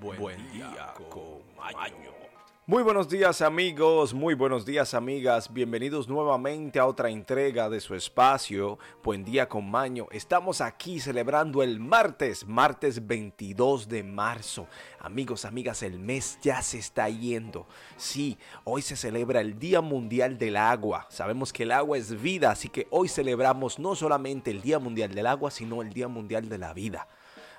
Buen, día con Maño. Muy buenos días amigos, muy buenos días amigas, bienvenidos nuevamente a otra entrega de su espacio, Buen día con Maño. Estamos aquí celebrando el martes, martes 22 de marzo. Amigos, amigas, el mes ya se está yendo. Sí, hoy se celebra el Día Mundial del Agua. Sabemos que el agua es vida, así que hoy celebramos no solamente el Día Mundial del Agua, sino el Día Mundial de la Vida.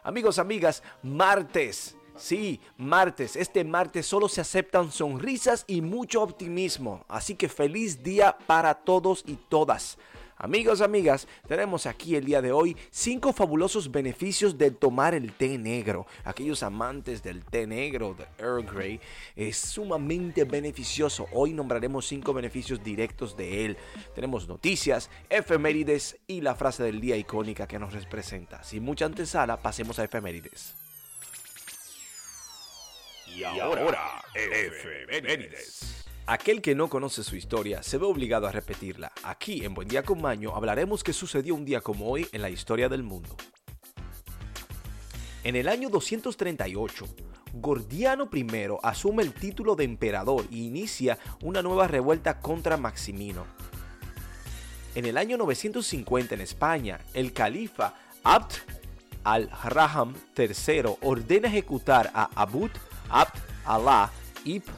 Amigos, amigas, martes Sí, martes. Este martes solo se aceptan sonrisas y mucho optimismo. Así que feliz día para todos y todas. Amigos, amigas, tenemos aquí el día de hoy cinco fabulosos beneficios de tomar el té negro. Aquellos amantes del té negro, de Earl Grey, es sumamente beneficioso. Hoy nombraremos cinco beneficios directos de él. Tenemos noticias, efemérides y la frase del día icónica que nos representa. Sin mucha antesala, pasemos a efemérides. Y ahora, efemérides. Aquel que no conoce su historia se ve obligado a repetirla. Aquí en Buen Día con Maño hablaremos qué sucedió un día como hoy en la historia del mundo. En el año 238, Gordiano I asume el título de emperador e inicia una nueva revuelta contra Maximino. En el año 950 en España, el califa Abd al-Raham III ordena ejecutar a Abud Abd Allah ibn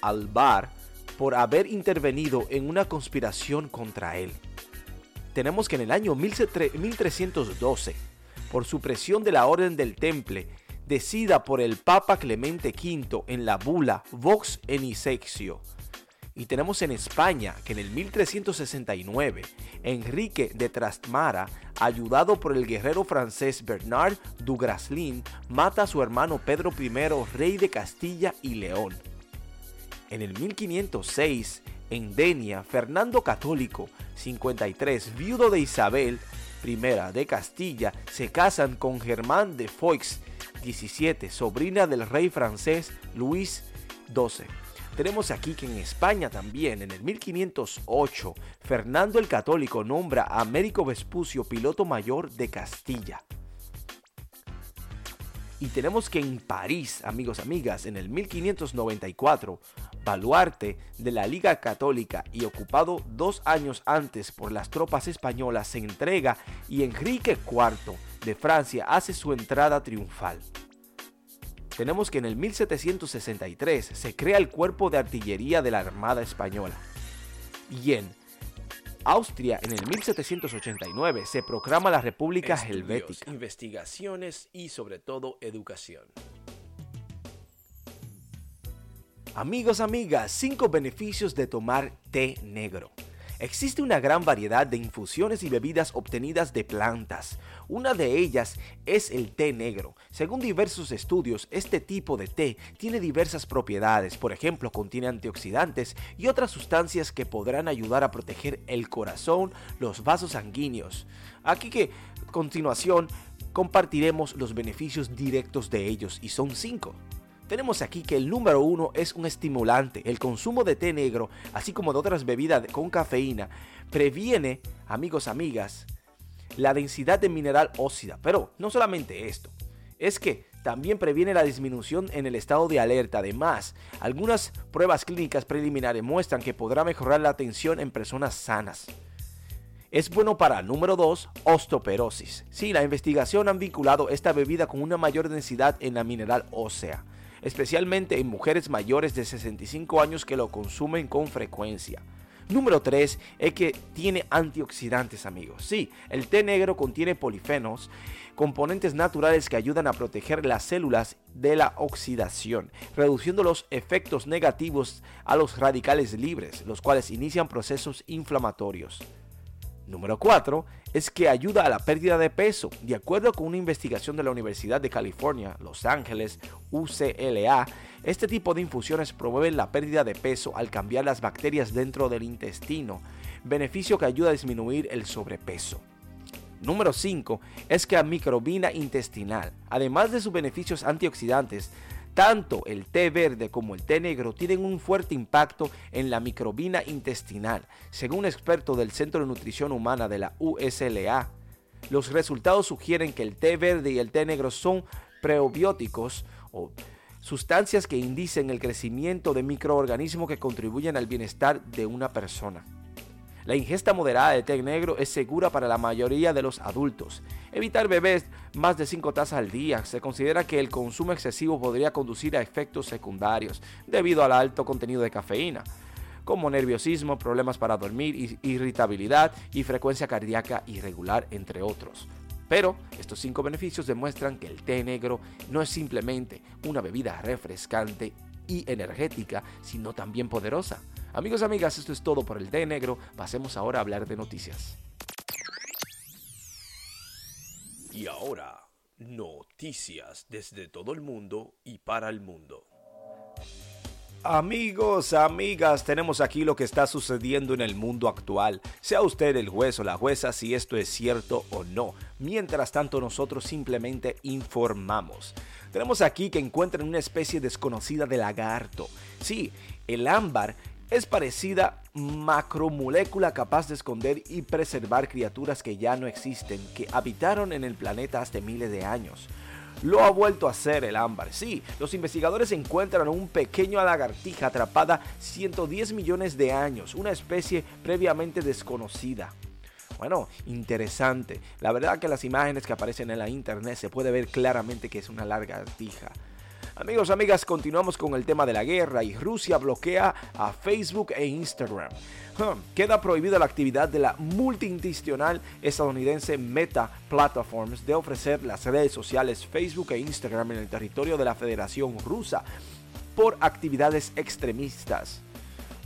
al-Bar por haber intervenido en una conspiración contra él. Tenemos que en el año 1312, por supresión de la Orden del Temple, decida por el Papa Clemente V en la bula Vox Enisexio, y tenemos en España que en el 1369, Enrique de Trastmara, ayudado por el guerrero francés Bernard du Graslin, mata a su hermano Pedro I, rey de Castilla y León. En el 1506, en Denia, Fernando Católico, 53, viudo de Isabel I de Castilla, se casan con Germán de Foix, 17, sobrina del rey francés Luis XII. Tenemos aquí que en España también, en el 1508, Fernando el Católico nombra a Américo Vespucio piloto mayor de Castilla. Y tenemos que en París, amigos, amigas, en el 1594, baluarte de la Liga Católica y ocupado dos años antes por las tropas españolas, se entrega y Enrique IV de Francia hace su entrada triunfal tenemos que en el 1763 se crea el Cuerpo de Artillería de la Armada Española. Y en Austria, en el 1789, se proclama la República Helvética. Investigaciones y sobre todo educación. Amigos, amigas, 5 beneficios de tomar té negro. Existe una gran variedad de infusiones y bebidas obtenidas de plantas. Una de ellas es el té negro. Según diversos estudios, este tipo de té tiene diversas propiedades. Por ejemplo, contiene antioxidantes y otras sustancias que podrán ayudar a proteger el corazón, los vasos sanguíneos. Aquí que, a continuación, compartiremos los beneficios directos de ellos y son cinco. Tenemos aquí que el número uno es un estimulante. El consumo de té negro, así como de otras bebidas con cafeína, previene, amigos, amigas, la densidad de mineral ósida. Pero no solamente esto, es que también previene la disminución en el estado de alerta. Además, algunas pruebas clínicas preliminares muestran que podrá mejorar la atención en personas sanas. Es bueno para, número 2, osteoporosis. Sí, la investigación ha vinculado esta bebida con una mayor densidad en la mineral ósea especialmente en mujeres mayores de 65 años que lo consumen con frecuencia. Número 3 es que tiene antioxidantes amigos. Sí, el té negro contiene polifenos, componentes naturales que ayudan a proteger las células de la oxidación, reduciendo los efectos negativos a los radicales libres, los cuales inician procesos inflamatorios. Número 4 es que ayuda a la pérdida de peso. De acuerdo con una investigación de la Universidad de California, Los Ángeles, UCLA, este tipo de infusiones promueven la pérdida de peso al cambiar las bacterias dentro del intestino, beneficio que ayuda a disminuir el sobrepeso. Número 5 es que la microbina intestinal, además de sus beneficios antioxidantes, tanto el té verde como el té negro tienen un fuerte impacto en la microbina intestinal. Según un experto del Centro de Nutrición Humana de la USLA, los resultados sugieren que el té verde y el té negro son prebióticos o sustancias que indicen el crecimiento de microorganismos que contribuyen al bienestar de una persona. La ingesta moderada de té negro es segura para la mayoría de los adultos. Evitar beber más de 5 tazas al día. Se considera que el consumo excesivo podría conducir a efectos secundarios debido al alto contenido de cafeína, como nerviosismo, problemas para dormir, irritabilidad y frecuencia cardíaca irregular, entre otros. Pero estos cinco beneficios demuestran que el té negro no es simplemente una bebida refrescante y energética, sino también poderosa. Amigos amigas, esto es todo por el té negro. Pasemos ahora a hablar de noticias. Y ahora, noticias desde todo el mundo y para el mundo. Amigos, amigas, tenemos aquí lo que está sucediendo en el mundo actual. Sea usted el juez o la jueza si esto es cierto o no. Mientras tanto, nosotros simplemente informamos. Tenemos aquí que encuentran una especie desconocida de lagarto. Sí, el ámbar es parecida macromolécula capaz de esconder y preservar criaturas que ya no existen, que habitaron en el planeta hace miles de años lo ha vuelto a hacer el ámbar. Sí, los investigadores encuentran un pequeño lagartija atrapada 110 millones de años, una especie previamente desconocida. Bueno, interesante. La verdad que las imágenes que aparecen en la internet se puede ver claramente que es una lagartija. Amigos, amigas, continuamos con el tema de la guerra y Rusia bloquea a Facebook e Instagram. Queda prohibida la actividad de la multiinstitucional estadounidense Meta Platforms de ofrecer las redes sociales Facebook e Instagram en el territorio de la Federación Rusa por actividades extremistas.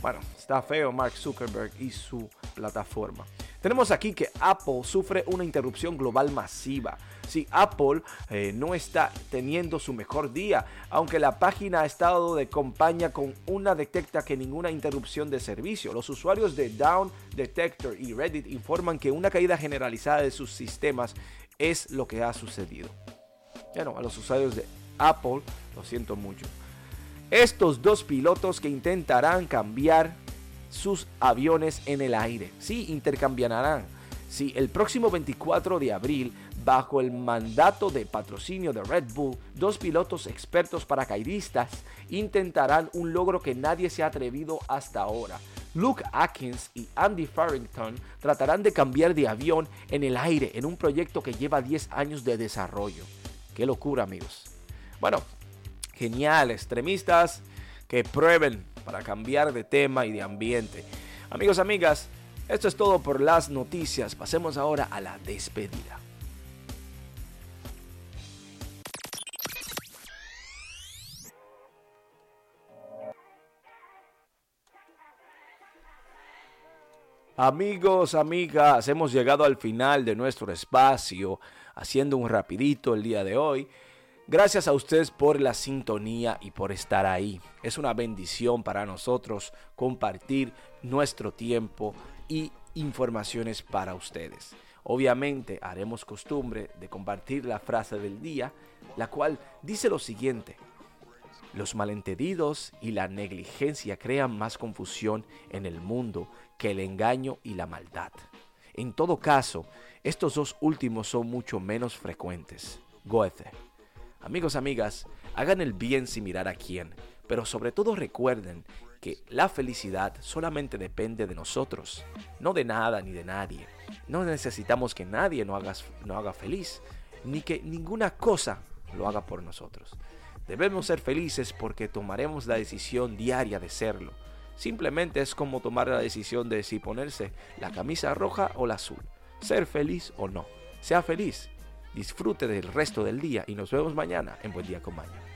Bueno, está feo Mark Zuckerberg y su plataforma. Tenemos aquí que Apple sufre una interrupción global masiva. Si Apple eh, no está teniendo su mejor día, aunque la página ha estado de compañía con una detecta que ninguna interrupción de servicio. Los usuarios de Down Detector y Reddit informan que una caída generalizada de sus sistemas es lo que ha sucedido. Bueno, a los usuarios de Apple, lo siento mucho. Estos dos pilotos que intentarán cambiar sus aviones en el aire. Sí, intercambiarán. Sí, el próximo 24 de abril, bajo el mandato de patrocinio de Red Bull, dos pilotos expertos paracaidistas intentarán un logro que nadie se ha atrevido hasta ahora. Luke Atkins y Andy Farrington tratarán de cambiar de avión en el aire en un proyecto que lleva 10 años de desarrollo. Qué locura, amigos. Bueno, genial, extremistas que prueben para cambiar de tema y de ambiente. Amigos, amigas, esto es todo por las noticias. Pasemos ahora a la despedida. Amigos, amigas, hemos llegado al final de nuestro espacio, haciendo un rapidito el día de hoy. Gracias a ustedes por la sintonía y por estar ahí. Es una bendición para nosotros compartir nuestro tiempo y informaciones para ustedes. Obviamente haremos costumbre de compartir la frase del día, la cual dice lo siguiente. Los malentendidos y la negligencia crean más confusión en el mundo que el engaño y la maldad. En todo caso, estos dos últimos son mucho menos frecuentes. Goethe. Amigos, amigas, hagan el bien sin mirar a quién, pero sobre todo recuerden que la felicidad solamente depende de nosotros, no de nada ni de nadie. No necesitamos que nadie nos haga, haga feliz, ni que ninguna cosa lo haga por nosotros. Debemos ser felices porque tomaremos la decisión diaria de serlo. Simplemente es como tomar la decisión de si ponerse la camisa roja o la azul, ser feliz o no. Sea feliz Disfrute del resto del día y nos vemos mañana en Buen Día con.